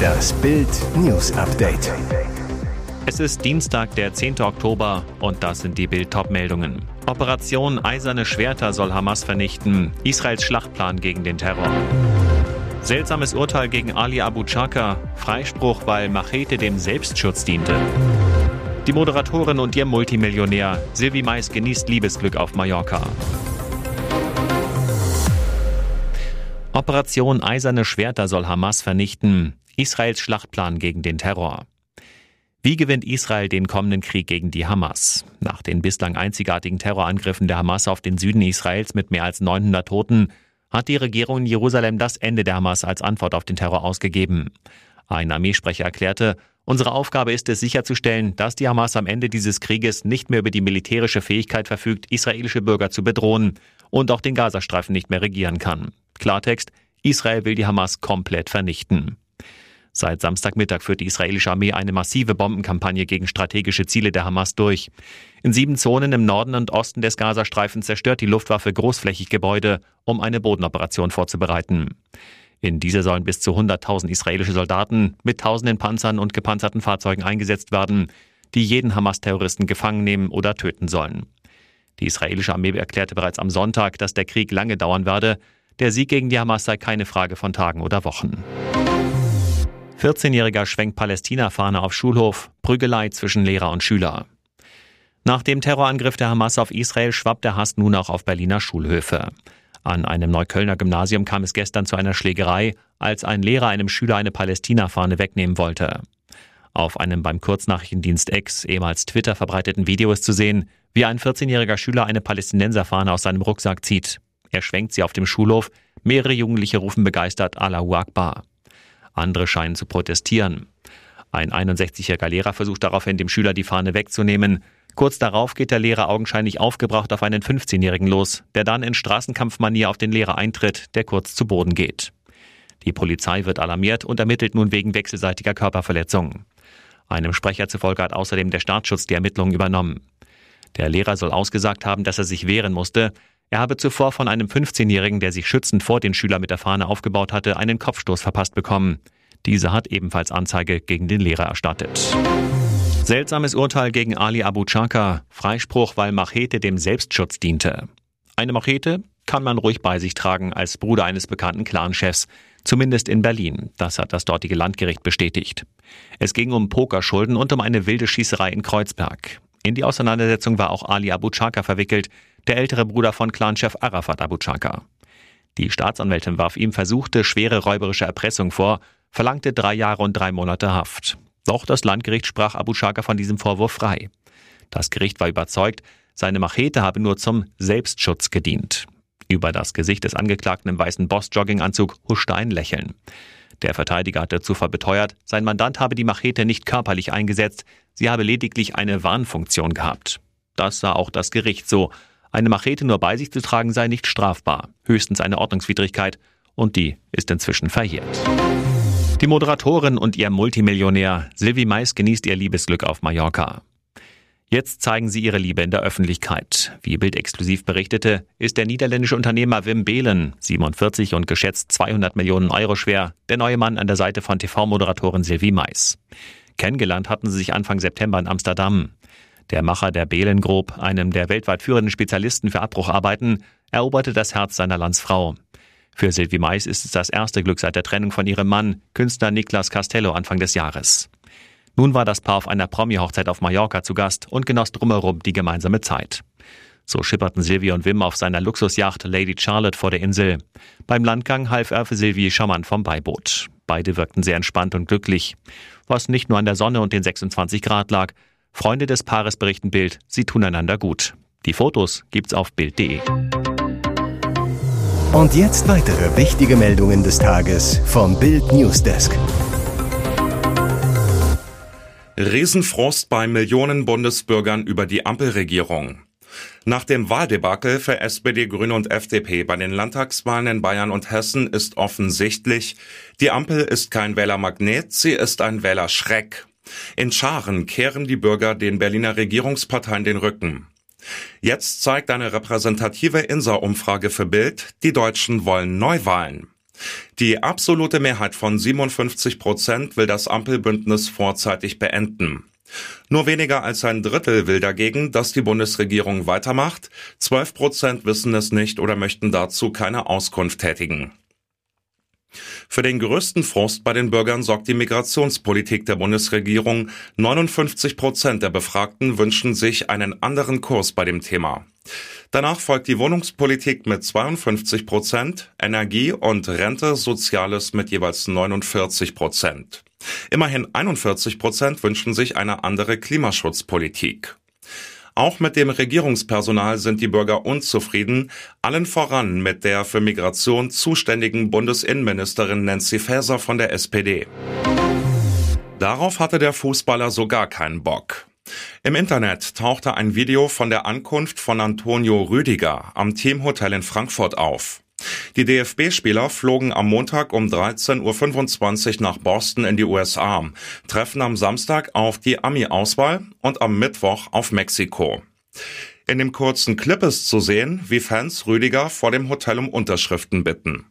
Das Bild News Update. Es ist Dienstag, der 10. Oktober und das sind die Bild meldungen Operation Eiserne Schwerter soll Hamas vernichten. Israels Schlachtplan gegen den Terror. Seltsames Urteil gegen Ali Abu Chaka. Freispruch, weil Machete dem Selbstschutz diente. Die Moderatorin und ihr Multimillionär. Sylvie Mais genießt Liebesglück auf Mallorca. Operation Eiserne Schwerter soll Hamas vernichten. Israels Schlachtplan gegen den Terror. Wie gewinnt Israel den kommenden Krieg gegen die Hamas? Nach den bislang einzigartigen Terrorangriffen der Hamas auf den Süden Israels mit mehr als 900 Toten hat die Regierung in Jerusalem das Ende der Hamas als Antwort auf den Terror ausgegeben. Ein Armeesprecher erklärte, unsere Aufgabe ist es sicherzustellen, dass die Hamas am Ende dieses Krieges nicht mehr über die militärische Fähigkeit verfügt, israelische Bürger zu bedrohen und auch den Gazastreifen nicht mehr regieren kann. Klartext, Israel will die Hamas komplett vernichten. Seit Samstagmittag führt die israelische Armee eine massive Bombenkampagne gegen strategische Ziele der Hamas durch. In sieben Zonen im Norden und Osten des Gazastreifens zerstört die Luftwaffe großflächig Gebäude, um eine Bodenoperation vorzubereiten. In dieser sollen bis zu 100.000 israelische Soldaten mit tausenden Panzern und gepanzerten Fahrzeugen eingesetzt werden, die jeden Hamas-Terroristen gefangen nehmen oder töten sollen. Die israelische Armee erklärte bereits am Sonntag, dass der Krieg lange dauern werde. Der Sieg gegen die Hamas sei keine Frage von Tagen oder Wochen. 14-Jähriger schwenkt Palästina-Fahne auf Schulhof, Prügelei zwischen Lehrer und Schüler. Nach dem Terrorangriff der Hamas auf Israel schwappt der Hass nun auch auf Berliner Schulhöfe. An einem Neuköllner Gymnasium kam es gestern zu einer Schlägerei, als ein Lehrer einem Schüler eine Palästina-Fahne wegnehmen wollte. Auf einem beim Kurznachrichtendienst X, ehemals Twitter verbreiteten Video ist zu sehen, wie ein 14-jähriger Schüler eine Palästinenserfahne aus seinem Rucksack zieht. Er schwenkt sie auf dem Schulhof, mehrere Jugendliche rufen begeistert Allahu Akbar. Andere scheinen zu protestieren. Ein 61-jähriger Lehrer versucht daraufhin, dem Schüler die Fahne wegzunehmen. Kurz darauf geht der Lehrer augenscheinlich aufgebracht auf einen 15-Jährigen los, der dann in Straßenkampfmanier auf den Lehrer eintritt, der kurz zu Boden geht. Die Polizei wird alarmiert und ermittelt nun wegen wechselseitiger Körperverletzung. Einem Sprecher zufolge hat außerdem der Staatsschutz die Ermittlungen übernommen. Der Lehrer soll ausgesagt haben, dass er sich wehren musste. Er habe zuvor von einem 15-Jährigen, der sich schützend vor den Schüler mit der Fahne aufgebaut hatte, einen Kopfstoß verpasst bekommen. Dieser hat ebenfalls Anzeige gegen den Lehrer erstattet. Seltsames Urteil gegen Ali Abu Chaka. Freispruch, weil Machete dem Selbstschutz diente. Eine Machete kann man ruhig bei sich tragen als Bruder eines bekannten Clanchefs. Zumindest in Berlin. Das hat das dortige Landgericht bestätigt. Es ging um Pokerschulden und um eine wilde Schießerei in Kreuzberg. In die Auseinandersetzung war auch Ali Abu Chaka verwickelt, der ältere Bruder von Clanchef Arafat Abu Chaka. Die Staatsanwältin warf ihm versuchte schwere räuberische Erpressung vor, verlangte drei Jahre und drei Monate Haft. Doch das Landgericht sprach Abu Chaka von diesem Vorwurf frei. Das Gericht war überzeugt, seine Machete habe nur zum Selbstschutz gedient. Über das Gesicht des Angeklagten im weißen Boss-Jogginganzug huschte ein Lächeln. Der Verteidiger hatte zuvor beteuert, sein Mandant habe die Machete nicht körperlich eingesetzt, sie habe lediglich eine Warnfunktion gehabt. Das sah auch das Gericht so, eine Machete nur bei sich zu tragen sei nicht strafbar, höchstens eine Ordnungswidrigkeit, und die ist inzwischen verjährt. Die Moderatorin und ihr Multimillionär Sylvie Mais genießt ihr Liebesglück auf Mallorca. Jetzt zeigen sie ihre Liebe in der Öffentlichkeit. Wie Bild exklusiv berichtete, ist der niederländische Unternehmer Wim Behlen, 47 und geschätzt 200 Millionen Euro schwer, der neue Mann an der Seite von TV-Moderatorin Sylvie Mais. Kennengelernt hatten sie sich Anfang September in Amsterdam. Der Macher der Behlen Group, einem der weltweit führenden Spezialisten für Abbrucharbeiten, eroberte das Herz seiner Landsfrau. Für Sylvie Mais ist es das erste Glück seit der Trennung von ihrem Mann, Künstler Niklas Castello, Anfang des Jahres. Nun war das Paar auf einer Promi-Hochzeit auf Mallorca zu Gast und genoss drumherum die gemeinsame Zeit. So schipperten Sylvie und Wim auf seiner Luxusjacht Lady Charlotte vor der Insel. Beim Landgang half er für Sylvie charmant vom Beiboot. Beide wirkten sehr entspannt und glücklich. Was nicht nur an der Sonne und den 26 Grad lag, Freunde des Paares berichten Bild, sie tun einander gut. Die Fotos gibt's auf Bild.de. Und jetzt weitere wichtige Meldungen des Tages vom Bild Newsdesk. Riesenfrost bei Millionen Bundesbürgern über die Ampelregierung. Nach dem Wahldebakel für SPD, Grüne und FDP bei den Landtagswahlen in Bayern und Hessen ist offensichtlich, die Ampel ist kein Wählermagnet, sie ist ein Wählerschreck. In Scharen kehren die Bürger den Berliner Regierungsparteien den Rücken. Jetzt zeigt eine repräsentative INSA-Umfrage für Bild, die Deutschen wollen Neuwahlen. Die absolute Mehrheit von 57 Prozent will das Ampelbündnis vorzeitig beenden. Nur weniger als ein Drittel will dagegen, dass die Bundesregierung weitermacht. 12 Prozent wissen es nicht oder möchten dazu keine Auskunft tätigen. Für den größten Frust bei den Bürgern sorgt die Migrationspolitik der Bundesregierung. 59 Prozent der Befragten wünschen sich einen anderen Kurs bei dem Thema. Danach folgt die Wohnungspolitik mit 52 Prozent, Energie und Rente, Soziales mit jeweils 49 Prozent. Immerhin 41 Prozent wünschen sich eine andere Klimaschutzpolitik. Auch mit dem Regierungspersonal sind die Bürger unzufrieden, allen voran mit der für Migration zuständigen Bundesinnenministerin Nancy Faeser von der SPD. Darauf hatte der Fußballer sogar keinen Bock. Im Internet tauchte ein Video von der Ankunft von Antonio Rüdiger am Teamhotel in Frankfurt auf. Die DFB-Spieler flogen am Montag um 13.25 Uhr nach Boston in die USA, treffen am Samstag auf die Ami-Auswahl und am Mittwoch auf Mexiko. In dem kurzen Clip ist zu sehen, wie Fans Rüdiger vor dem Hotel um Unterschriften bitten.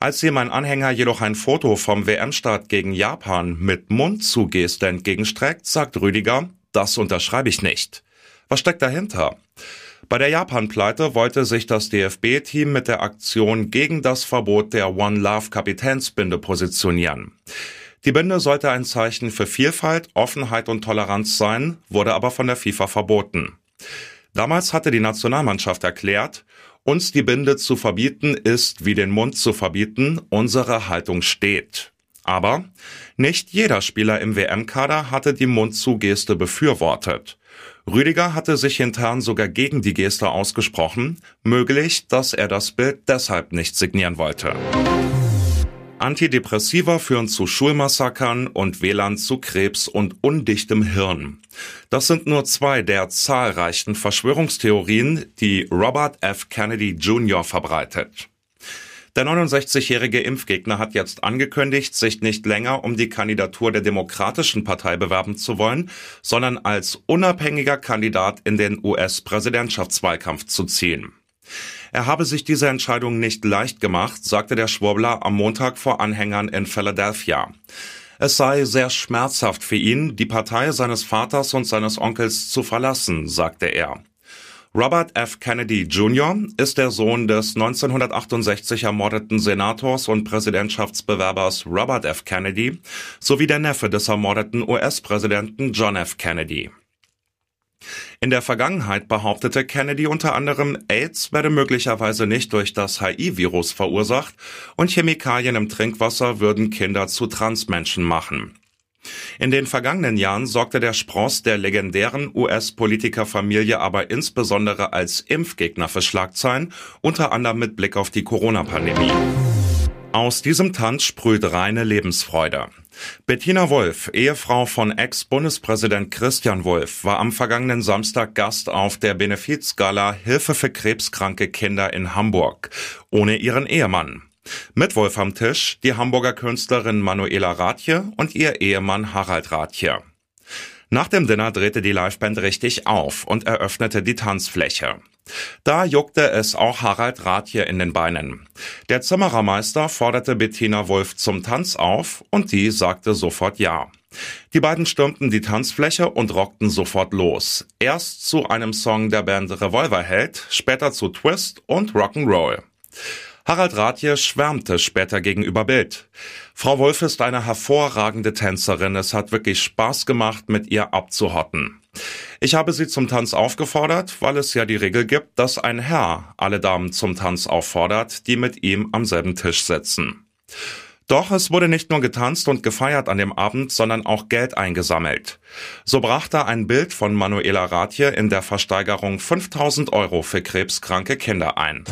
Als ihm ein Anhänger jedoch ein Foto vom WM-Start gegen Japan mit Mundzugeste entgegenstreckt, sagt Rüdiger, das unterschreibe ich nicht. Was steckt dahinter? Bei der Japan-Pleite wollte sich das DFB-Team mit der Aktion gegen das Verbot der One Love Kapitänsbinde positionieren. Die Binde sollte ein Zeichen für Vielfalt, Offenheit und Toleranz sein, wurde aber von der FIFA verboten. Damals hatte die Nationalmannschaft erklärt, uns die Binde zu verbieten ist wie den Mund zu verbieten, unsere Haltung steht. Aber nicht jeder Spieler im WM-Kader hatte die Mundzugeste befürwortet. Rüdiger hatte sich intern sogar gegen die Geste ausgesprochen, möglich, dass er das Bild deshalb nicht signieren wollte. Antidepressiva führen zu Schulmassakern und WLAN zu Krebs und undichtem Hirn. Das sind nur zwei der zahlreichen Verschwörungstheorien, die Robert F. Kennedy Jr. verbreitet. Der 69-jährige Impfgegner hat jetzt angekündigt, sich nicht länger um die Kandidatur der Demokratischen Partei bewerben zu wollen, sondern als unabhängiger Kandidat in den US-Präsidentschaftswahlkampf zu ziehen. Er habe sich diese Entscheidung nicht leicht gemacht, sagte der Schwurbler am Montag vor Anhängern in Philadelphia. Es sei sehr schmerzhaft für ihn, die Partei seines Vaters und seines Onkels zu verlassen, sagte er. Robert F. Kennedy Jr. ist der Sohn des 1968 ermordeten Senators und Präsidentschaftsbewerbers Robert F. Kennedy sowie der Neffe des ermordeten US-Präsidenten John F. Kennedy. In der Vergangenheit behauptete Kennedy unter anderem, AIDS werde möglicherweise nicht durch das HIV-Virus verursacht und Chemikalien im Trinkwasser würden Kinder zu Transmenschen machen. In den vergangenen Jahren sorgte der Spross der legendären US-Politikerfamilie aber insbesondere als Impfgegner für Schlagzeilen, unter anderem mit Blick auf die Corona-Pandemie. Aus diesem Tanz sprüht reine Lebensfreude. Bettina Wolf, Ehefrau von Ex-Bundespräsident Christian Wolf, war am vergangenen Samstag Gast auf der Benefizgala Hilfe für krebskranke Kinder in Hamburg, ohne ihren Ehemann. Mit Wolf am Tisch die Hamburger Künstlerin Manuela Rathje und ihr Ehemann Harald Rathje. Nach dem Dinner drehte die Liveband richtig auf und eröffnete die Tanzfläche. Da juckte es auch Harald Rathje in den Beinen. Der Zimmerermeister forderte Bettina Wolf zum Tanz auf und die sagte sofort ja. Die beiden stürmten die Tanzfläche und rockten sofort los. Erst zu einem Song der Band Revolverheld, später zu Twist und Rock'n'Roll. Harald Rathje schwärmte später gegenüber Bild. Frau Wolf ist eine hervorragende Tänzerin. Es hat wirklich Spaß gemacht, mit ihr abzuhotten. Ich habe sie zum Tanz aufgefordert, weil es ja die Regel gibt, dass ein Herr alle Damen zum Tanz auffordert, die mit ihm am selben Tisch sitzen. Doch es wurde nicht nur getanzt und gefeiert an dem Abend, sondern auch Geld eingesammelt. So brachte ein Bild von Manuela Rathje in der Versteigerung 5000 Euro für krebskranke Kinder ein.